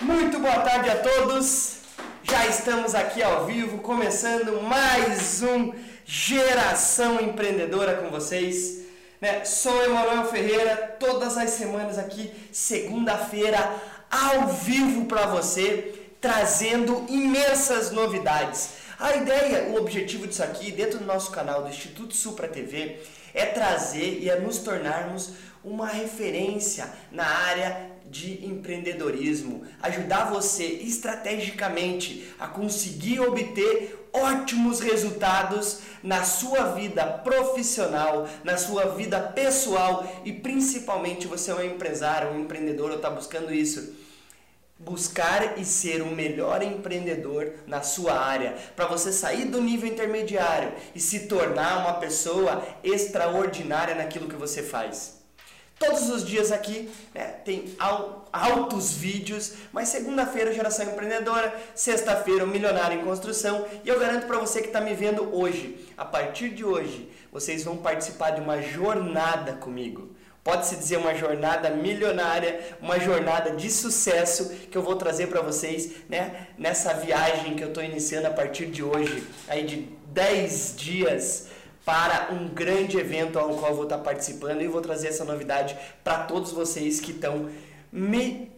Muito boa tarde a todos. Já estamos aqui ao vivo, começando mais um Geração Empreendedora com vocês. Né? Sou Emanuel Ferreira, todas as semanas aqui, segunda-feira, ao vivo para você, trazendo imensas novidades. A ideia, o objetivo disso aqui, dentro do nosso canal do Instituto Supra TV, é trazer e é nos tornarmos uma referência na área de empreendedorismo, ajudar você estrategicamente a conseguir obter ótimos resultados na sua vida profissional, na sua vida pessoal e principalmente você é um empresário, um empreendedor ou está buscando isso. Buscar e ser o melhor empreendedor na sua área, para você sair do nível intermediário e se tornar uma pessoa extraordinária naquilo que você faz. Todos os dias aqui né, tem altos vídeos, mas segunda-feira Geração Empreendedora, sexta-feira o Milionário em Construção e eu garanto para você que está me vendo hoje, a partir de hoje, vocês vão participar de uma jornada comigo. Pode-se dizer uma jornada milionária, uma jornada de sucesso que eu vou trazer para vocês né, nessa viagem que eu estou iniciando a partir de hoje, aí de 10 dias para um grande evento ao qual eu vou estar participando e vou trazer essa novidade para todos vocês que estão me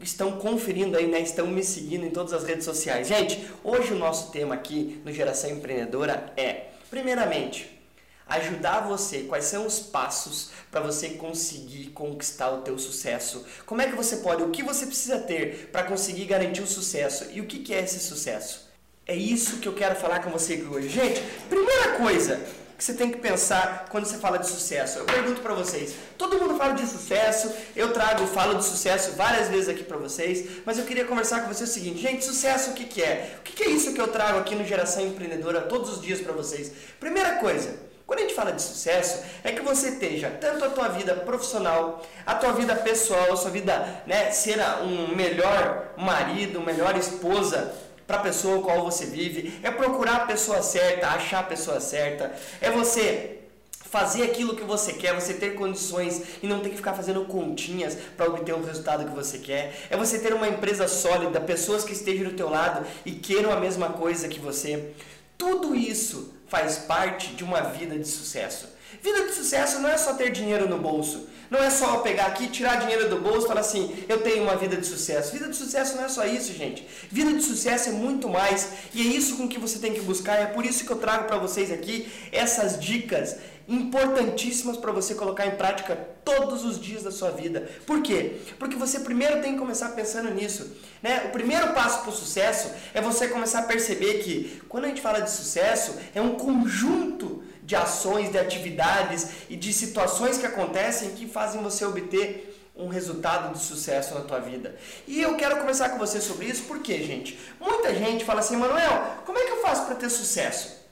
estão conferindo aí, né? Estão me seguindo em todas as redes sociais. Gente, hoje o nosso tema aqui no Geração Empreendedora é, primeiramente, ajudar você, quais são os passos para você conseguir conquistar o teu sucesso. Como é que você pode, o que você precisa ter para conseguir garantir o sucesso e o que, que é esse sucesso? É isso que eu quero falar com você hoje. Gente, primeira coisa que você tem que pensar quando você fala de sucesso. Eu pergunto para vocês, todo mundo fala de sucesso, eu trago, falo de sucesso várias vezes aqui para vocês, mas eu queria conversar com vocês o seguinte, gente, sucesso o que, que é? O que, que é isso que eu trago aqui no Geração Empreendedora todos os dias para vocês? Primeira coisa, quando a gente fala de sucesso, é que você esteja tanto a tua vida profissional, a tua vida pessoal, a sua vida, né, ser um melhor marido, melhor esposa, para a pessoa com qual você vive, é procurar a pessoa certa, achar a pessoa certa, é você fazer aquilo que você quer, você ter condições e não ter que ficar fazendo continhas para obter o resultado que você quer. É você ter uma empresa sólida, pessoas que estejam do teu lado e queiram a mesma coisa que você. Tudo isso faz parte de uma vida de sucesso. Vida de sucesso não é só ter dinheiro no bolso. Não é só pegar aqui, tirar dinheiro do bolso e falar assim, eu tenho uma vida de sucesso. Vida de sucesso não é só isso, gente. Vida de sucesso é muito mais. E é isso com que você tem que buscar. É por isso que eu trago para vocês aqui essas dicas importantíssimas para você colocar em prática todos os dias da sua vida. Por quê? Porque você primeiro tem que começar pensando nisso. Né? O primeiro passo para o sucesso é você começar a perceber que quando a gente fala de sucesso, é um conjunto de ações, de atividades e de situações que acontecem que fazem você obter um resultado de sucesso na tua vida. E eu quero conversar com você sobre isso porque, gente, muita gente fala assim, Manuel, como é que eu faço para ter sucesso?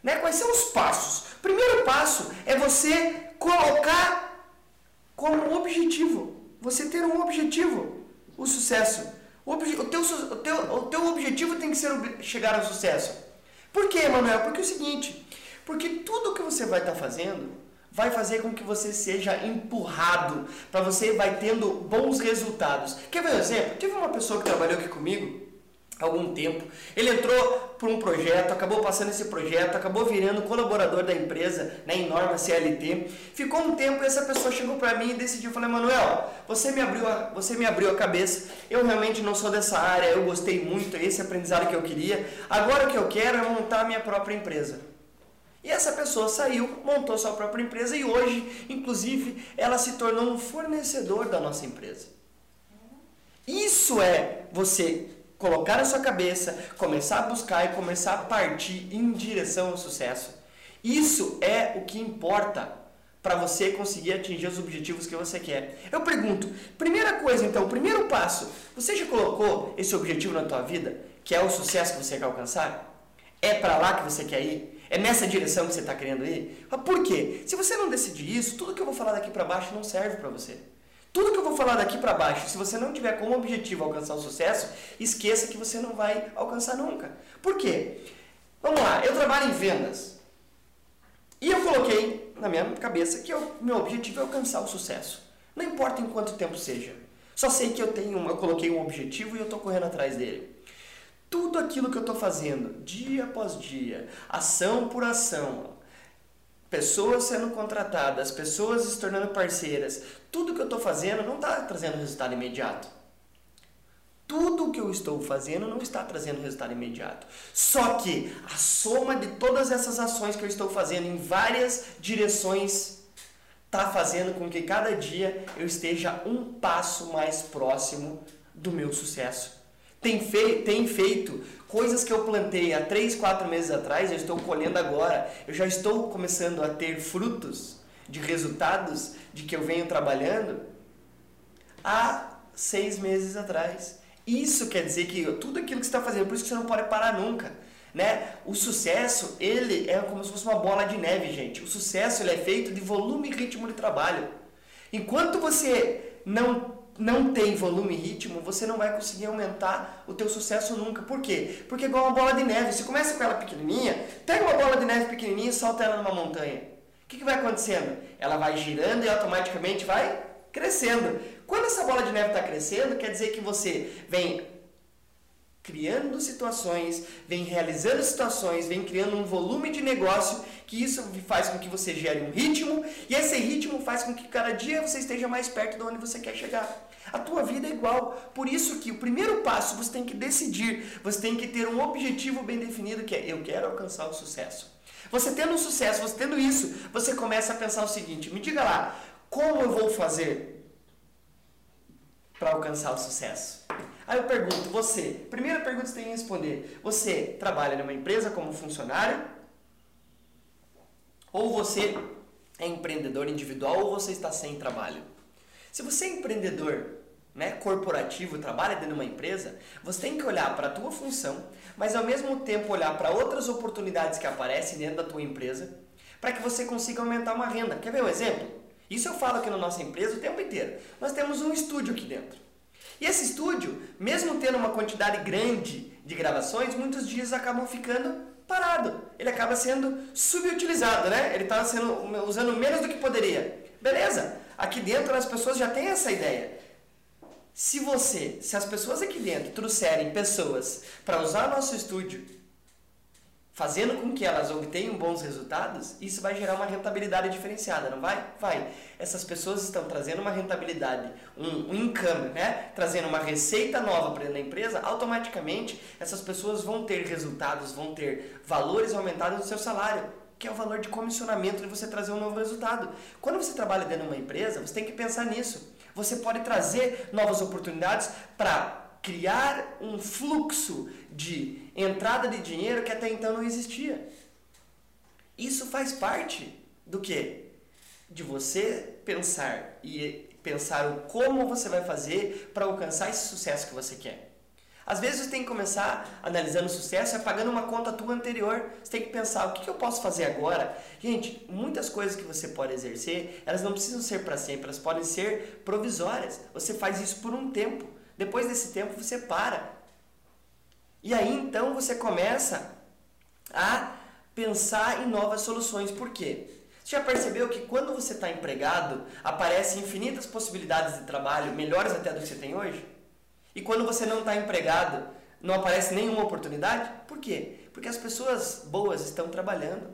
Né? Quais são os passos? Primeiro passo é você colocar como objetivo, você ter um objetivo, o sucesso. O, o, teu, o, teu, o teu objetivo tem que ser chegar ao sucesso. Por quê, Manuel? Porque é o seguinte, porque tudo que você vai estar tá fazendo vai fazer com que você seja empurrado, para você vai tendo bons resultados. Quer ver um exemplo? Teve uma pessoa que trabalhou aqui comigo há algum tempo. Ele entrou por um projeto, acabou passando esse projeto, acabou virando colaborador da empresa, né, em norma CLT. Ficou um tempo e essa pessoa chegou para mim e decidiu, falei, Manuel, você me abriu a, você me abriu a cabeça. Eu realmente não sou dessa área, eu gostei muito, esse aprendizado que eu queria. Agora o que eu quero é montar a minha própria empresa. E essa pessoa saiu, montou sua própria empresa e hoje, inclusive, ela se tornou um fornecedor da nossa empresa. Isso é você colocar na sua cabeça, começar a buscar e começar a partir em direção ao sucesso. Isso é o que importa para você conseguir atingir os objetivos que você quer. Eu pergunto, primeira coisa então, primeiro passo, você já colocou esse objetivo na tua vida, que é o sucesso que você quer alcançar? É para lá que você quer ir? É nessa direção que você está querendo ir? Mas por quê? Se você não decidir isso, tudo que eu vou falar daqui para baixo não serve para você. Tudo que eu vou falar daqui para baixo, se você não tiver como objetivo alcançar o sucesso, esqueça que você não vai alcançar nunca. Por quê? Vamos lá, eu trabalho em vendas. E eu coloquei na minha cabeça que o meu objetivo é alcançar o sucesso. Não importa em quanto tempo seja. Só sei que eu tenho, eu coloquei um objetivo e eu estou correndo atrás dele. Tudo aquilo que eu estou fazendo, dia após dia, ação por ação, pessoas sendo contratadas, pessoas se tornando parceiras, tudo que eu estou fazendo não está trazendo resultado imediato. Tudo o que eu estou fazendo não está trazendo resultado imediato. Só que a soma de todas essas ações que eu estou fazendo em várias direções está fazendo com que cada dia eu esteja um passo mais próximo do meu sucesso. Tem, tem feito coisas que eu plantei há 3, 4 meses atrás, eu estou colhendo agora. Eu já estou começando a ter frutos de resultados de que eu venho trabalhando há seis meses atrás. Isso quer dizer que tudo aquilo que você está fazendo, por isso que você não pode parar nunca. Né? O sucesso, ele é como se fosse uma bola de neve, gente. O sucesso ele é feito de volume e ritmo de trabalho. Enquanto você não não tem volume e ritmo, você não vai conseguir aumentar o teu sucesso nunca. Por quê? Porque é igual uma bola de neve. Você começa com ela pequenininha, pega uma bola de neve pequenininha e solta ela numa montanha. O que, que vai acontecendo? Ela vai girando e automaticamente vai crescendo. Quando essa bola de neve está crescendo, quer dizer que você vem criando situações, vem realizando situações, vem criando um volume de negócio, que isso faz com que você gere um ritmo, e esse ritmo faz com que cada dia você esteja mais perto de onde você quer chegar. A tua vida é igual. Por isso que o primeiro passo você tem que decidir, você tem que ter um objetivo bem definido que é eu quero alcançar o sucesso. Você tendo um sucesso, você tendo isso, você começa a pensar o seguinte: me diga lá, como eu vou fazer para alcançar o sucesso? Aí eu pergunto, você, primeira pergunta que você tem que responder: você trabalha numa empresa como funcionário? Ou você é empreendedor individual ou você está sem trabalho? Se você é empreendedor né, corporativo, trabalha dentro de uma empresa, você tem que olhar para a tua função, mas ao mesmo tempo olhar para outras oportunidades que aparecem dentro da tua empresa, para que você consiga aumentar uma renda. Quer ver um exemplo? Isso eu falo aqui na nossa empresa o tempo inteiro. Nós temos um estúdio aqui dentro. E esse estúdio, mesmo tendo uma quantidade grande de gravações, muitos dias acabam ficando parado. Ele acaba sendo subutilizado, né? Ele está usando menos do que poderia. Beleza? Aqui dentro as pessoas já têm essa ideia. Se você, se as pessoas aqui dentro trouxerem pessoas para usar nosso estúdio fazendo com que elas obtenham bons resultados, isso vai gerar uma rentabilidade diferenciada, não vai? Vai. Essas pessoas estão trazendo uma rentabilidade, um, um income, né? Trazendo uma receita nova para a empresa, automaticamente essas pessoas vão ter resultados, vão ter valores aumentados no seu salário, que é o valor de comissionamento de você trazer um novo resultado. Quando você trabalha dentro de uma empresa, você tem que pensar nisso. Você pode trazer novas oportunidades para criar um fluxo de entrada de dinheiro que até então não existia. Isso faz parte do que? De você pensar e pensar o como você vai fazer para alcançar esse sucesso que você quer. Às vezes você tem que começar analisando o sucesso e apagando uma conta tua anterior. Você tem que pensar o que, eu posso fazer agora. Gente, muitas coisas que você pode exercer, elas não precisam ser para sempre, elas podem ser provisórias. Você faz isso por um tempo. Depois desse tempo você para. E aí então você começa a pensar em novas soluções. Por quê? Você já percebeu que quando você está empregado, aparecem infinitas possibilidades de trabalho, melhores até do que você tem hoje? E quando você não está empregado, não aparece nenhuma oportunidade? Por quê? Porque as pessoas boas estão trabalhando.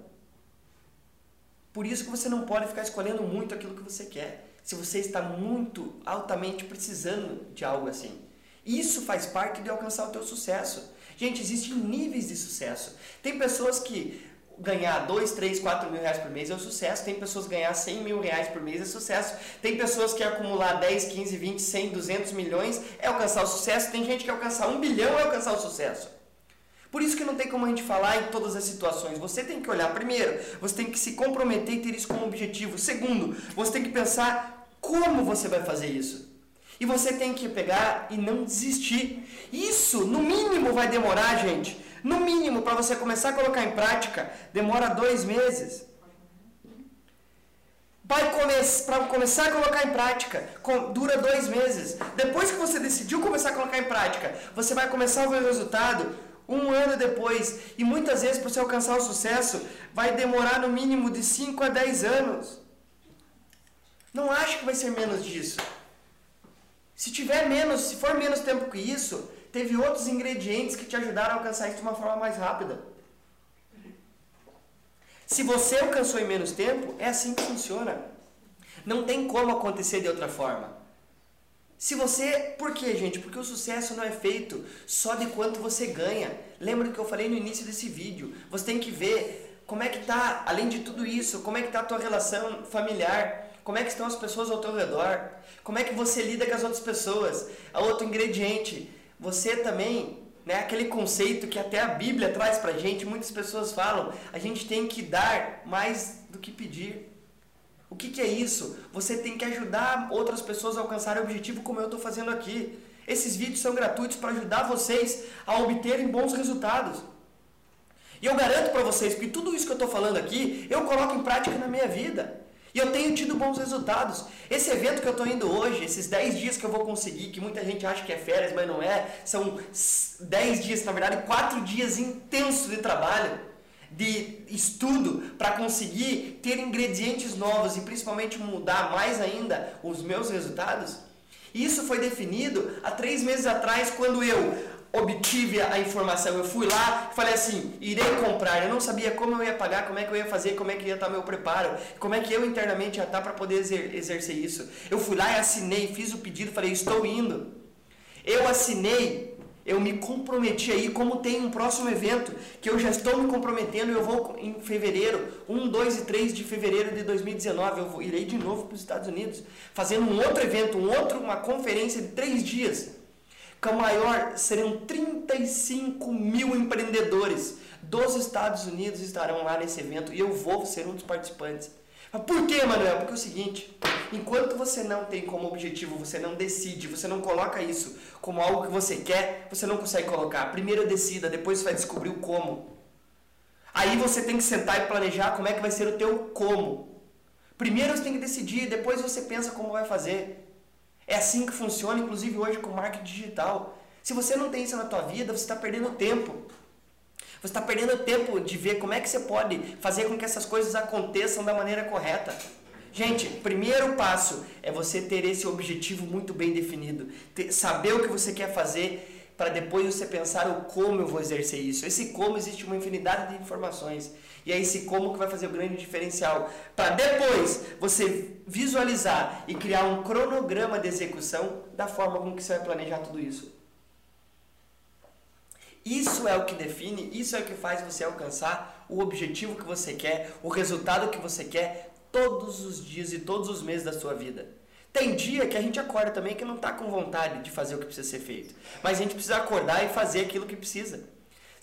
Por isso que você não pode ficar escolhendo muito aquilo que você quer se você está muito altamente precisando de algo assim. Isso faz parte de alcançar o teu sucesso. Gente, existem níveis de sucesso. Tem pessoas que ganhar 2, 3, 4 mil reais por mês é um sucesso. Tem pessoas que ganhar 100 mil reais por mês é sucesso. Tem pessoas que acumular 10, 15, 20, 100, 200 milhões é alcançar o sucesso. Tem gente que alcançar 1 bilhão é alcançar o sucesso. Por isso que não tem como a gente falar em todas as situações. Você tem que olhar primeiro, você tem que se comprometer e ter isso como objetivo. Segundo, você tem que pensar como você vai fazer isso. E você tem que pegar e não desistir. Isso, no mínimo, vai demorar, gente. No mínimo, para você começar a colocar em prática, demora dois meses. Para começar a colocar em prática, dura dois meses. Depois que você decidiu começar a colocar em prática, você vai começar a ver o resultado um ano depois. E muitas vezes, para você alcançar o sucesso, vai demorar no mínimo de 5 a 10 anos. Não acho que vai ser menos disso. Se tiver menos, se for menos tempo que isso, teve outros ingredientes que te ajudaram a alcançar isso de uma forma mais rápida. Se você alcançou em menos tempo, é assim que funciona. Não tem como acontecer de outra forma. Se você. Por quê, gente? Porque o sucesso não é feito só de quanto você ganha. Lembra que eu falei no início desse vídeo? Você tem que ver como é que tá, além de tudo isso, como é que tá a tua relação familiar. Como é que estão as pessoas ao teu redor? Como é que você lida com as outras pessoas? A outro ingrediente, você também, né, aquele conceito que até a Bíblia traz pra gente, muitas pessoas falam, a gente tem que dar mais do que pedir. O que, que é isso? Você tem que ajudar outras pessoas a alcançarem o objetivo como eu estou fazendo aqui. Esses vídeos são gratuitos para ajudar vocês a obterem bons resultados. E eu garanto para vocês que tudo isso que eu estou falando aqui, eu coloco em prática na minha vida. E eu tenho tido bons resultados. Esse evento que eu estou indo hoje, esses 10 dias que eu vou conseguir, que muita gente acha que é férias, mas não é, são 10 dias, na verdade, 4 dias intensos de trabalho, de estudo, para conseguir ter ingredientes novos e principalmente mudar mais ainda os meus resultados. Isso foi definido há três meses atrás, quando eu obtive a informação. Eu fui lá falei assim: irei comprar. Eu não sabia como eu ia pagar, como é que eu ia fazer, como é que ia estar meu preparo, como é que eu internamente ia estar para poder exer exercer isso. Eu fui lá e assinei, fiz o pedido, falei: estou indo. Eu assinei, eu me comprometi aí, como tem um próximo evento que eu já estou me comprometendo. Eu vou em fevereiro, 1, 2 e 3 de fevereiro de 2019. Eu vou, irei de novo para os Estados Unidos, fazendo um outro evento, um outro, uma conferência de três dias com a maior serão 35 mil empreendedores dos Estados Unidos estarão lá nesse evento e eu vou ser um dos participantes. Mas por que, Manuel? Porque é o seguinte, enquanto você não tem como objetivo, você não decide, você não coloca isso como algo que você quer, você não consegue colocar. Primeiro decida, depois você vai descobrir o como. Aí você tem que sentar e planejar como é que vai ser o teu como. Primeiro você tem que decidir, depois você pensa como vai fazer. É assim que funciona, inclusive hoje com marketing digital. Se você não tem isso na tua vida, você está perdendo tempo. Você está perdendo tempo de ver como é que você pode fazer com que essas coisas aconteçam da maneira correta. Gente, primeiro passo é você ter esse objetivo muito bem definido, ter, saber o que você quer fazer para depois você pensar o como eu vou exercer isso. Esse como existe uma infinidade de informações. E é esse como que vai fazer o grande diferencial. Para depois você visualizar e criar um cronograma de execução da forma como que você vai planejar tudo isso. Isso é o que define, isso é o que faz você alcançar o objetivo que você quer, o resultado que você quer todos os dias e todos os meses da sua vida. Tem dia que a gente acorda também que não está com vontade de fazer o que precisa ser feito. Mas a gente precisa acordar e fazer aquilo que precisa.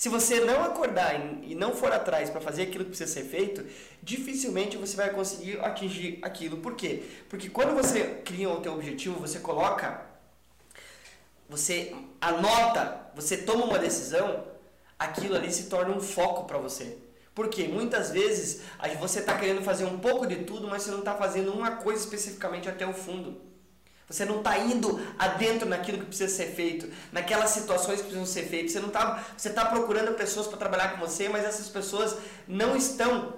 Se você não acordar e não for atrás para fazer aquilo que precisa ser feito, dificilmente você vai conseguir atingir aquilo. Por quê? Porque quando você cria o teu objetivo, você coloca, você anota, você toma uma decisão, aquilo ali se torna um foco para você. Porque muitas vezes você está querendo fazer um pouco de tudo, mas você não está fazendo uma coisa especificamente até o fundo. Você não está indo adentro naquilo que precisa ser feito, naquelas situações que precisam ser feitas. Você não tá, você está procurando pessoas para trabalhar com você, mas essas pessoas não estão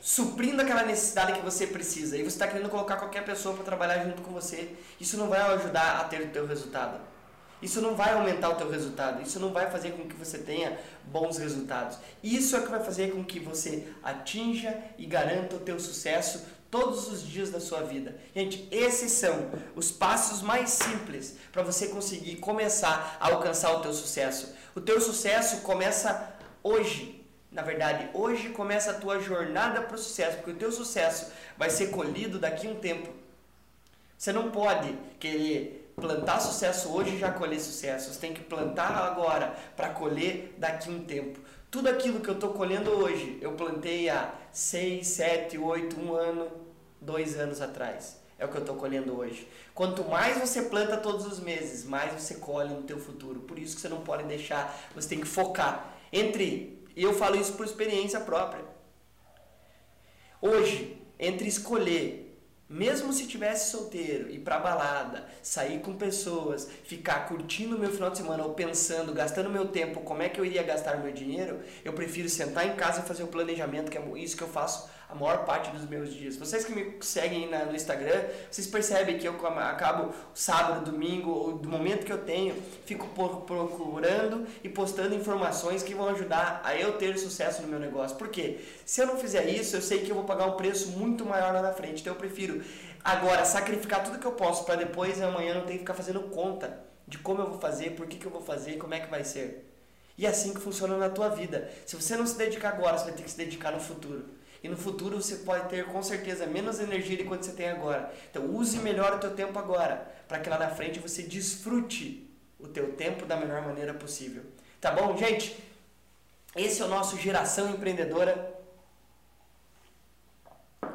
suprindo aquela necessidade que você precisa. E você está querendo colocar qualquer pessoa para trabalhar junto com você. Isso não vai ajudar a ter o teu resultado. Isso não vai aumentar o teu resultado, isso não vai fazer com que você tenha bons resultados. Isso é que vai fazer com que você atinja e garanta o teu sucesso todos os dias da sua vida. Gente, esses são os passos mais simples para você conseguir começar a alcançar o teu sucesso. O teu sucesso começa hoje. Na verdade, hoje começa a tua jornada para o sucesso, porque o teu sucesso vai ser colhido daqui a um tempo. Você não pode querer plantar sucesso hoje e já colher sucesso. Você tem que plantar agora para colher daqui um tempo. Tudo aquilo que eu estou colhendo hoje, eu plantei há 6, 7, 8, 1 ano, 2 anos atrás. É o que eu estou colhendo hoje. Quanto mais você planta todos os meses, mais você colhe no teu futuro. Por isso que você não pode deixar, você tem que focar. Entre, e eu falo isso por experiência própria. Hoje, entre escolher mesmo se tivesse solteiro, ir pra balada, sair com pessoas, ficar curtindo meu final de semana ou pensando, gastando meu tempo, como é que eu iria gastar meu dinheiro, eu prefiro sentar em casa e fazer o planejamento, que é isso que eu faço a maior parte dos meus dias. Vocês que me seguem na, no Instagram, vocês percebem que eu acabo sábado, domingo, do momento que eu tenho, fico procurando e postando informações que vão ajudar a eu ter sucesso no meu negócio. Por quê? Se eu não fizer isso, eu sei que eu vou pagar um preço muito maior lá na frente. Então eu prefiro agora sacrificar tudo que eu posso para depois amanhã não ter que ficar fazendo conta de como eu vou fazer, por que, que eu vou fazer, como é que vai ser. E é assim que funciona na tua vida. Se você não se dedicar agora, você vai ter que se dedicar no futuro. E no futuro você pode ter com certeza menos energia do que você tem agora. Então use melhor o teu tempo agora, para que lá na frente você desfrute o teu tempo da melhor maneira possível. Tá bom, gente? Esse é o nosso Geração Empreendedora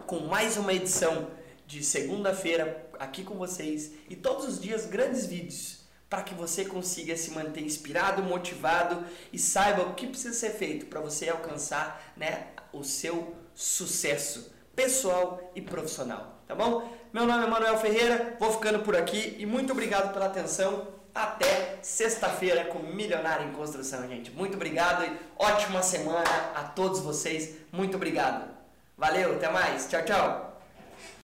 com mais uma edição de segunda-feira aqui com vocês e todos os dias grandes vídeos para que você consiga se manter inspirado, motivado e saiba o que precisa ser feito para você alcançar né, o seu sucesso pessoal e profissional, tá bom? Meu nome é Manuel Ferreira, vou ficando por aqui e muito obrigado pela atenção. Até sexta-feira com Milionário em Construção, gente. Muito obrigado e ótima semana a todos vocês. Muito obrigado. Valeu, até mais. Tchau, tchau.